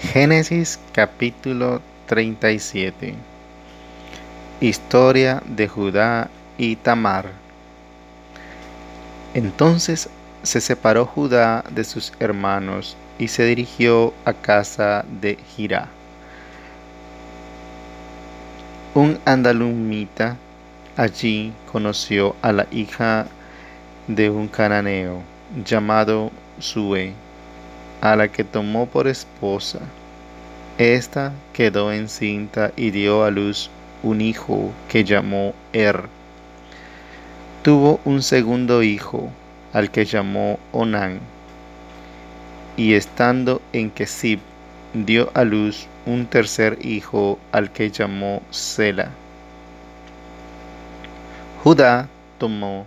Génesis capítulo 37 Historia de Judá y Tamar. Entonces se separó Judá de sus hermanos y se dirigió a casa de Jirá. Un andalumita allí conoció a la hija de un cananeo llamado Sue a la que tomó por esposa. Esta quedó encinta y dio a luz un hijo que llamó Er. Tuvo un segundo hijo, al que llamó Onán. Y estando en Kesib, dio a luz un tercer hijo, al que llamó Sela. Judá tomó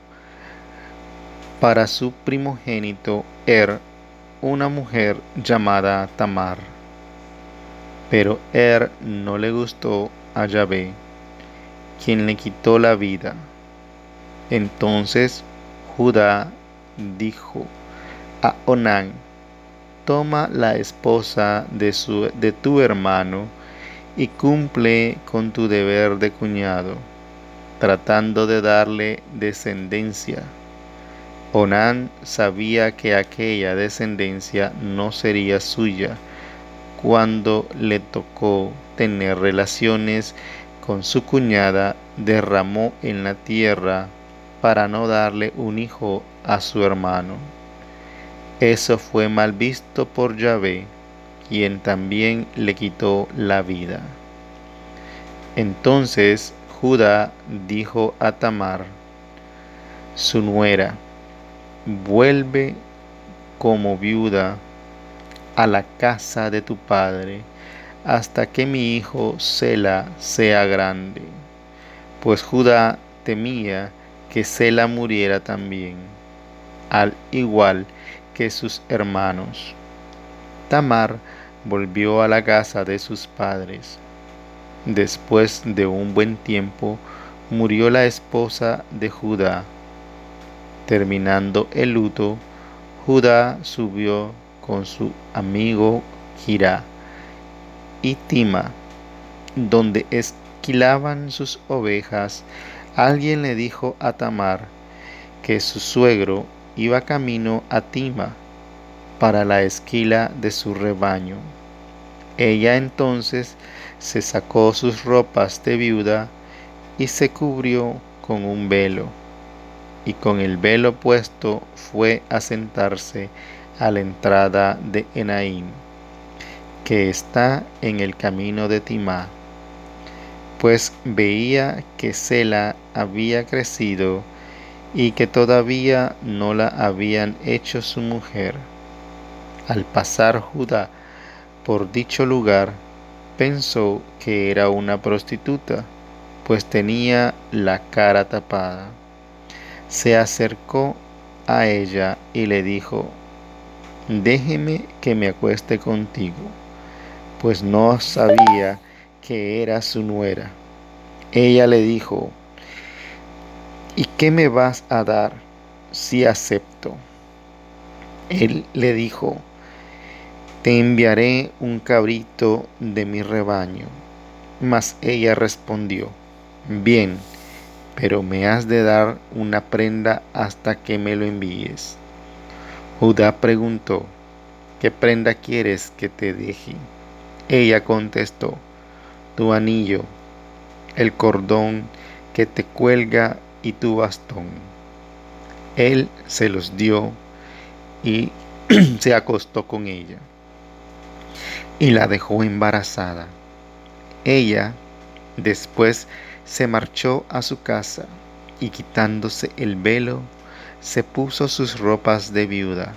para su primogénito Er una mujer llamada Tamar. Pero Er no le gustó a Yahvé, quien le quitó la vida. Entonces Judá dijo a Onán, toma la esposa de, su, de tu hermano y cumple con tu deber de cuñado, tratando de darle descendencia Onán sabía que aquella descendencia no sería suya cuando le tocó tener relaciones con su cuñada, derramó en la tierra para no darle un hijo a su hermano. Eso fue mal visto por Yahvé, quien también le quitó la vida. Entonces Judá dijo a Tamar, su nuera, vuelve como viuda a la casa de tu padre hasta que mi hijo Sela sea grande. Pues Judá temía que Sela muriera también, al igual que sus hermanos. Tamar volvió a la casa de sus padres. Después de un buen tiempo, murió la esposa de Judá Terminando el luto, Judá subió con su amigo Jirá y Tima, donde esquilaban sus ovejas. Alguien le dijo a Tamar que su suegro iba camino a Tima para la esquila de su rebaño. Ella entonces se sacó sus ropas de viuda y se cubrió con un velo y con el velo puesto fue a sentarse a la entrada de Enaim, que está en el camino de Timá, pues veía que Sela había crecido y que todavía no la habían hecho su mujer. Al pasar Judá por dicho lugar, pensó que era una prostituta, pues tenía la cara tapada se acercó a ella y le dijo, déjeme que me acueste contigo, pues no sabía que era su nuera. Ella le dijo, ¿y qué me vas a dar si acepto? Él le dijo, te enviaré un cabrito de mi rebaño. Mas ella respondió, bien, pero me has de dar una prenda hasta que me lo envíes. Judá preguntó, ¿qué prenda quieres que te deje? Ella contestó, tu anillo, el cordón que te cuelga y tu bastón. Él se los dio y se acostó con ella y la dejó embarazada. Ella después se marchó a su casa y quitándose el velo, se puso sus ropas de viuda.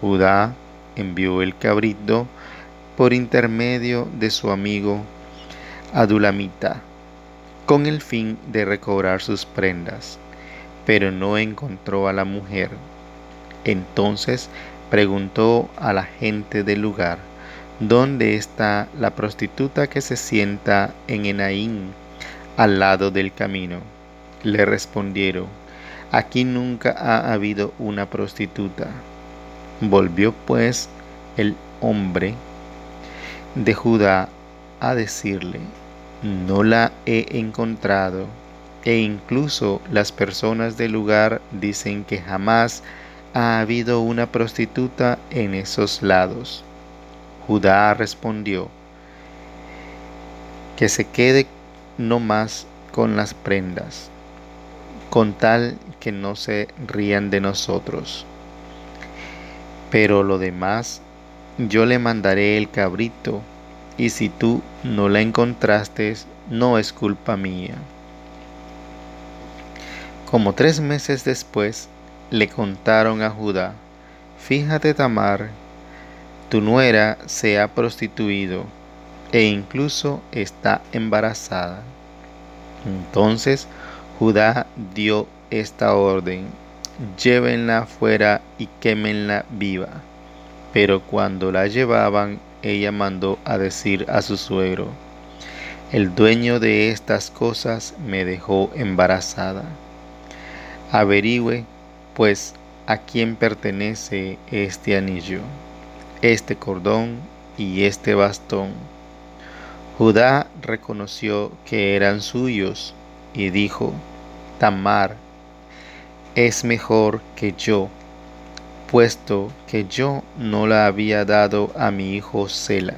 Judá envió el cabrito por intermedio de su amigo Adulamita, con el fin de recobrar sus prendas, pero no encontró a la mujer. Entonces preguntó a la gente del lugar, ¿dónde está la prostituta que se sienta en Enaín? Al lado del camino. Le respondieron, aquí nunca ha habido una prostituta. Volvió pues el hombre de Judá a decirle, no la he encontrado, e incluso las personas del lugar dicen que jamás ha habido una prostituta en esos lados. Judá respondió, que se quede no más con las prendas, con tal que no se rían de nosotros. Pero lo demás, yo le mandaré el cabrito, y si tú no la encontraste, no es culpa mía. Como tres meses después, le contaron a Judá, fíjate Tamar, tu nuera se ha prostituido e incluso está embarazada. Entonces Judá dio esta orden, llévenla fuera y quémenla viva. Pero cuando la llevaban, ella mandó a decir a su suegro, el dueño de estas cosas me dejó embarazada. Averigüe, pues, a quién pertenece este anillo, este cordón y este bastón. Judá reconoció que eran suyos y dijo, Tamar es mejor que yo, puesto que yo no la había dado a mi hijo Sela,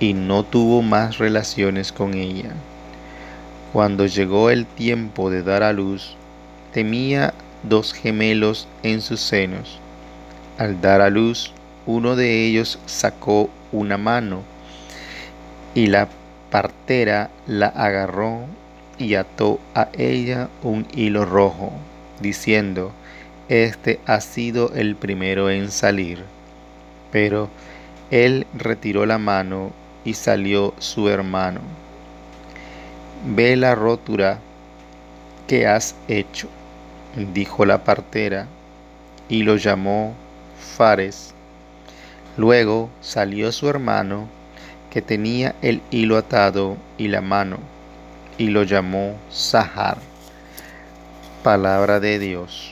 y no tuvo más relaciones con ella. Cuando llegó el tiempo de dar a luz, temía dos gemelos en sus senos. Al dar a luz, uno de ellos sacó una mano y la partera la agarró y ató a ella un hilo rojo, diciendo, Este ha sido el primero en salir. Pero él retiró la mano y salió su hermano. Ve la rotura que has hecho dijo la partera, y lo llamó Fares. Luego salió su hermano, que tenía el hilo atado y la mano, y lo llamó Sahar. Palabra de Dios.